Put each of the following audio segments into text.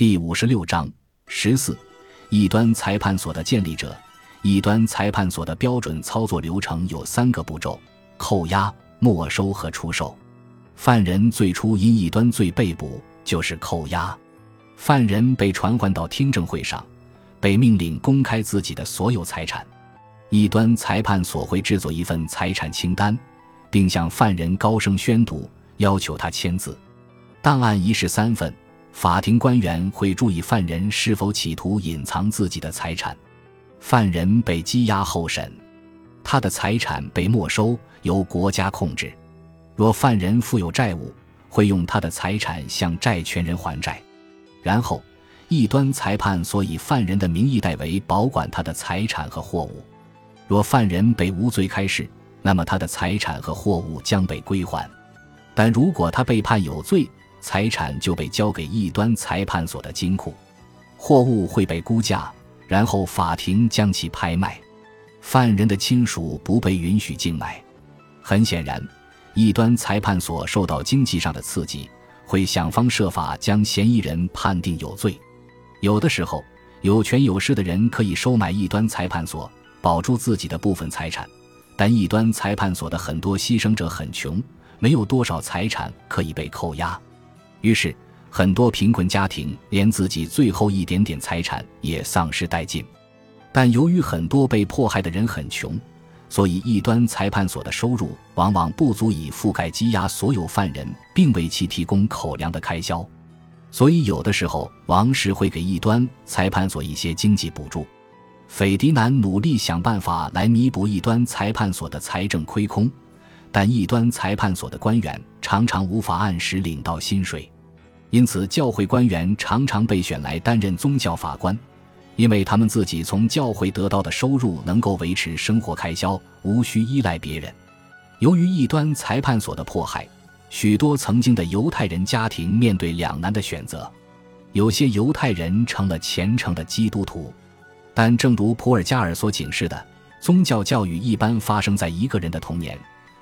第五十六章十四，异端裁判所的建立者。异端裁判所的标准操作流程有三个步骤：扣押、没收和出售。犯人最初因异端罪被捕，就是扣押。犯人被传唤到听证会上，被命令公开自己的所有财产。异端裁判所会制作一份财产清单，并向犯人高声宣读，要求他签字。档案一式三份。法庭官员会注意犯人是否企图隐藏自己的财产。犯人被羁押候审，他的财产被没收，由国家控制。若犯人负有债务，会用他的财产向债权人还债。然后，异端裁判所以犯人的名义代为保管他的财产和货物。若犯人被无罪开释，那么他的财产和货物将被归还。但如果他被判有罪，财产就被交给异端裁判所的金库，货物会被估价，然后法庭将其拍卖。犯人的亲属不被允许竞买。很显然，异端裁判所受到经济上的刺激，会想方设法将嫌疑人判定有罪。有的时候，有权有势的人可以收买异端裁判所，保住自己的部分财产。但异端裁判所的很多牺牲者很穷，没有多少财产可以被扣押。于是，很多贫困家庭连自己最后一点点财产也丧失殆尽。但由于很多被迫害的人很穷，所以异端裁判所的收入往往不足以覆盖羁押所有犯人并为其提供口粮的开销。所以，有的时候王室会给异端裁判所一些经济补助。斐迪南努力想办法来弥补异端裁判所的财政亏空。但异端裁判所的官员常常无法按时领到薪水，因此教会官员常常被选来担任宗教法官，因为他们自己从教会得到的收入能够维持生活开销，无需依赖别人。由于异端裁判所的迫害，许多曾经的犹太人家庭面对两难的选择：有些犹太人成了虔诚的基督徒，但正如普尔加尔所警示的，宗教教育一般发生在一个人的童年。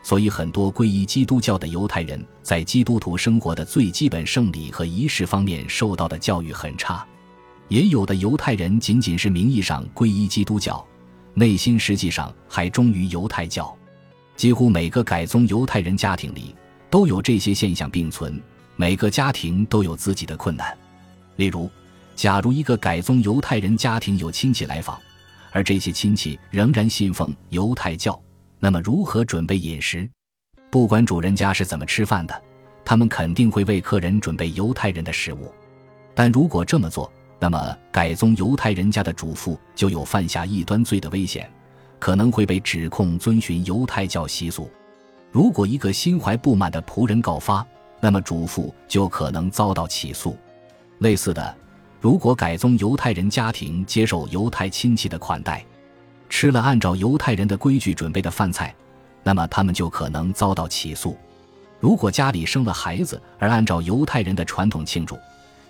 所以，很多皈依基督教的犹太人在基督徒生活的最基本圣礼和仪式方面受到的教育很差。也有的犹太人仅仅是名义上皈依基督教，内心实际上还忠于犹太教。几乎每个改宗犹太人家庭里都有这些现象并存。每个家庭都有自己的困难。例如，假如一个改宗犹太人家庭有亲戚来访，而这些亲戚仍然信奉犹太教。那么，如何准备饮食？不管主人家是怎么吃饭的，他们肯定会为客人准备犹太人的食物。但如果这么做，那么改宗犹太人家的主妇就有犯下异端罪的危险，可能会被指控遵循犹太教习俗。如果一个心怀不满的仆人告发，那么主妇就可能遭到起诉。类似的，如果改宗犹太人家庭接受犹太亲戚的款待，吃了按照犹太人的规矩准备的饭菜，那么他们就可能遭到起诉。如果家里生了孩子而按照犹太人的传统庆祝，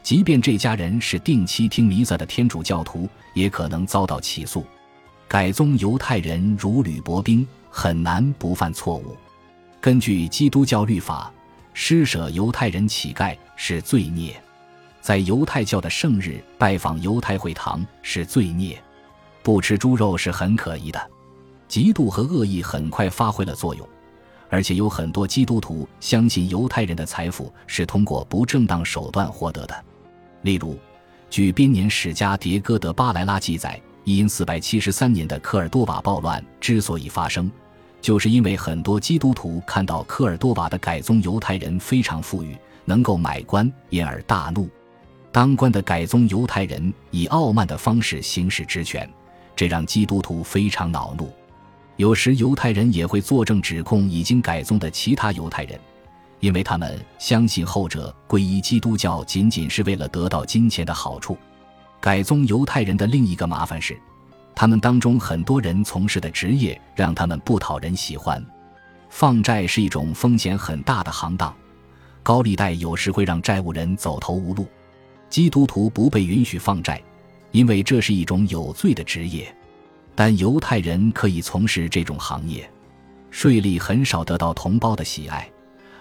即便这家人是定期听弥撒的天主教徒，也可能遭到起诉。改宗犹太人如履薄冰，很难不犯错误。根据基督教律法，施舍犹太人乞丐是罪孽，在犹太教的圣日拜访犹太会堂是罪孽。不吃猪肉是很可疑的，嫉妒和恶意很快发挥了作用，而且有很多基督徒相信犹太人的财富是通过不正当手段获得的。例如，据编年史家迭戈德巴莱拉记载，因四百七十三年的科尔多瓦暴乱之所以发生，就是因为很多基督徒看到科尔多瓦的改宗犹太人非常富裕，能够买官，因而大怒。当官的改宗犹太人以傲慢的方式行使职权。这让基督徒非常恼怒，有时犹太人也会作证指控已经改宗的其他犹太人，因为他们相信后者皈依基督教仅仅是为了得到金钱的好处。改宗犹太人的另一个麻烦是，他们当中很多人从事的职业让他们不讨人喜欢。放债是一种风险很大的行当，高利贷有时会让债务人走投无路。基督徒不被允许放债。因为这是一种有罪的职业，但犹太人可以从事这种行业，税吏很少得到同胞的喜爱，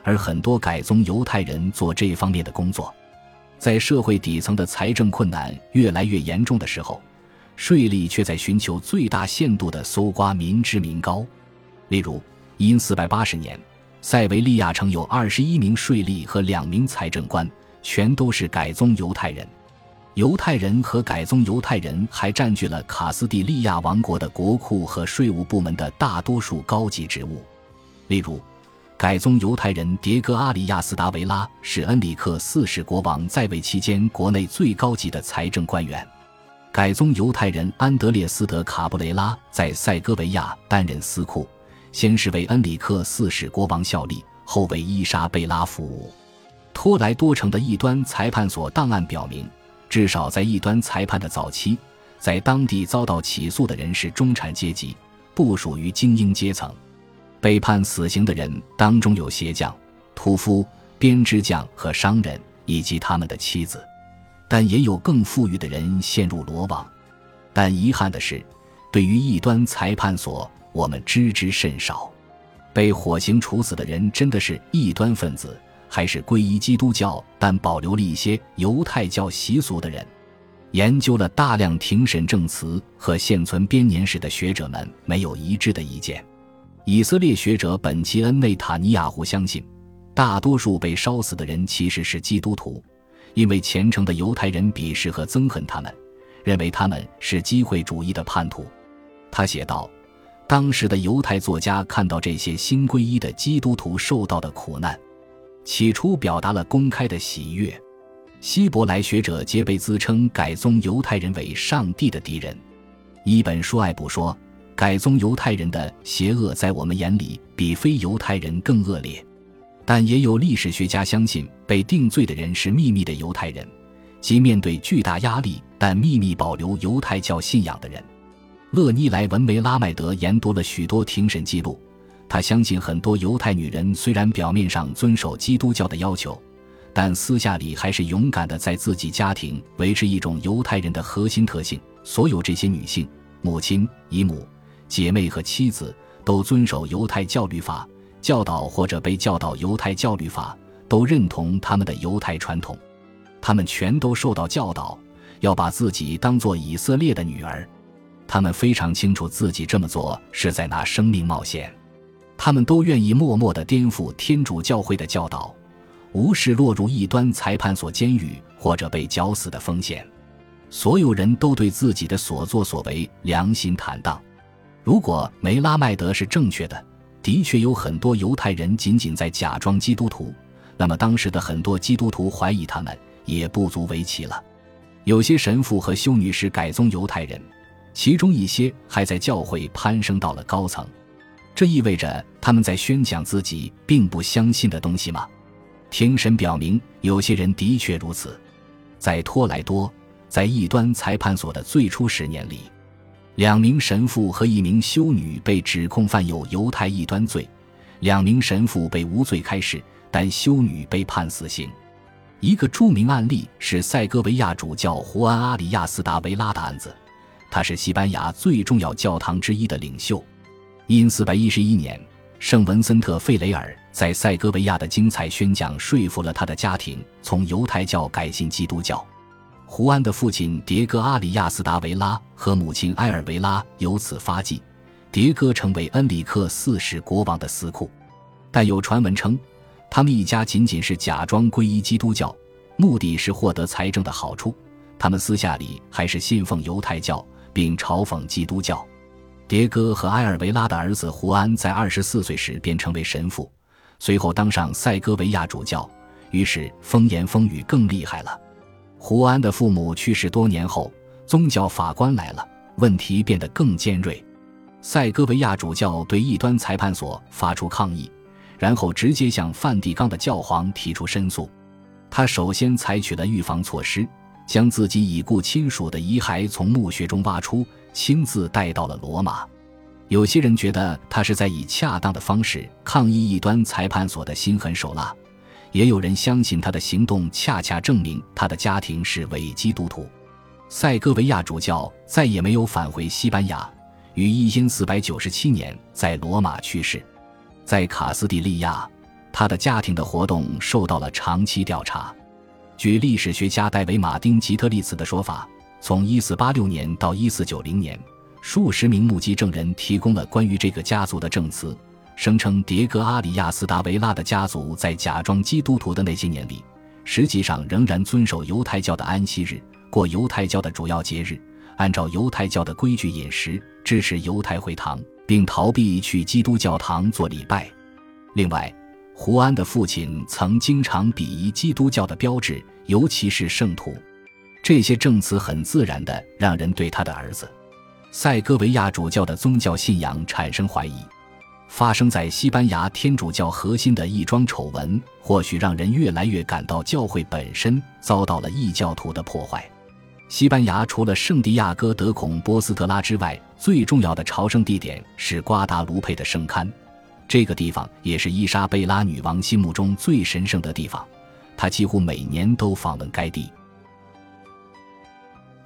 而很多改宗犹太人做这方面的工作。在社会底层的财政困难越来越严重的时候，税吏却在寻求最大限度地搜刮民脂民膏。例如，因四百八十年，塞维利亚城有二十一名税吏和两名财政官，全都是改宗犹太人。犹太人和改宗犹太人还占据了卡斯蒂利亚王国的国库和税务部门的大多数高级职务。例如，改宗犹太人迭戈阿里亚斯达维拉是恩里克四世国王在位期间国内最高级的财政官员。改宗犹太人安德烈斯德卡布雷拉在塞戈维亚担任司库，先是为恩里克四世国王效力，后为伊莎贝拉服务。托莱多城的异端裁判所档案表明。至少在异端裁判的早期，在当地遭到起诉的人是中产阶级，不属于精英阶层。被判死刑的人当中有鞋匠、屠夫、编织匠和商人，以及他们的妻子。但也有更富裕的人陷入罗网。但遗憾的是，对于异端裁判所，我们知之甚少。被火刑处死的人真的是异端分子。还是皈依基督教但保留了一些犹太教习俗的人，研究了大量庭审证词和现存编年史的学者们没有一致的意见。以色列学者本奇恩内塔尼亚胡相信，大多数被烧死的人其实是基督徒，因为虔诚的犹太人鄙视和憎恨他们，认为他们是机会主义的叛徒。他写道：“当时的犹太作家看到这些新皈依的基督徒受到的苦难。”起初表达了公开的喜悦，希伯来学者皆被自称改宗犹太人为上帝的敌人。一本书爱布说，改宗犹太人的邪恶在我们眼里比非犹太人更恶劣。但也有历史学家相信，被定罪的人是秘密的犹太人，即面对巨大压力但秘密保留犹太教信仰的人。勒尼莱文梅拉麦德研读了许多庭审记录。他相信很多犹太女人虽然表面上遵守基督教的要求，但私下里还是勇敢地在自己家庭维持一种犹太人的核心特性。所有这些女性、母亲、姨母、姐妹和妻子都遵守犹太教律法，教导或者被教导犹太教律法，都认同他们的犹太传统。他们全都受到教导，要把自己当做以色列的女儿。他们非常清楚自己这么做是在拿生命冒险。他们都愿意默默地颠覆天主教会的教导，无视落入异端裁判所监狱或者被绞死的风险。所有人都对自己的所作所为良心坦荡。如果梅拉麦德是正确的，的确有很多犹太人仅仅在假装基督徒，那么当时的很多基督徒怀疑他们也不足为奇了。有些神父和修女是改宗犹太人，其中一些还在教会攀升到了高层。这意味着他们在宣讲自己并不相信的东西吗？庭审表明，有些人的确如此。在托莱多，在异端裁判所的最初十年里，两名神父和一名修女被指控犯有犹太异端罪，两名神父被无罪开释，但修女被判死刑。一个著名案例是塞戈维亚主教胡安·阿里亚斯达维拉的案子，他是西班牙最重要教堂之一的领袖。因四百一十一年，圣文森特·费雷尔在塞戈维亚的精彩宣讲说服了他的家庭从犹太教改信基督教。胡安的父亲迭戈·阿里亚斯达维拉和母亲埃尔维拉由此发迹，迭戈成为恩里克四世国王的司库。但有传闻称，他们一家仅仅是假装皈依基督教，目的是获得财政的好处。他们私下里还是信奉犹太教，并嘲讽基督教。迭戈和埃尔维拉的儿子胡安在二十四岁时便成为神父，随后当上塞戈维亚主教，于是风言风语更厉害了。胡安的父母去世多年后，宗教法官来了，问题变得更尖锐。塞戈维亚主教对异端裁判所发出抗议，然后直接向梵蒂冈的教皇提出申诉。他首先采取了预防措施，将自己已故亲属的遗骸从墓穴中挖出。亲自带到了罗马，有些人觉得他是在以恰当的方式抗议异端裁判所的心狠手辣，也有人相信他的行动恰恰证明他的家庭是伪基督徒。塞戈维亚主教再也没有返回西班牙，于一千四百九十七年在罗马去世。在卡斯蒂利亚，他的家庭的活动受到了长期调查。据历史学家戴维·马丁·吉特利茨的说法，从1486年到1490年，数十名目击证人提供了关于这个家族的证词，声称迭戈·阿里亚斯·达维拉的家族在假装基督徒的那些年里，实际上仍然遵守犹太教的安息日，过犹太教的主要节日，按照犹太教的规矩饮食，支持犹太会堂，并逃避去基督教堂做礼拜。另外，胡安的父亲曾经常鄙夷基督教的标志，尤其是圣徒。这些证词很自然地让人对他的儿子塞戈维亚主教的宗教信仰产生怀疑。发生在西班牙天主教核心的一桩丑闻，或许让人越来越感到教会本身遭到了异教徒的破坏。西班牙除了圣地亚哥德孔波斯特拉之外，最重要的朝圣地点是瓜达卢佩的圣龛。这个地方也是伊莎贝拉女王心目中最神圣的地方，她几乎每年都访问该地。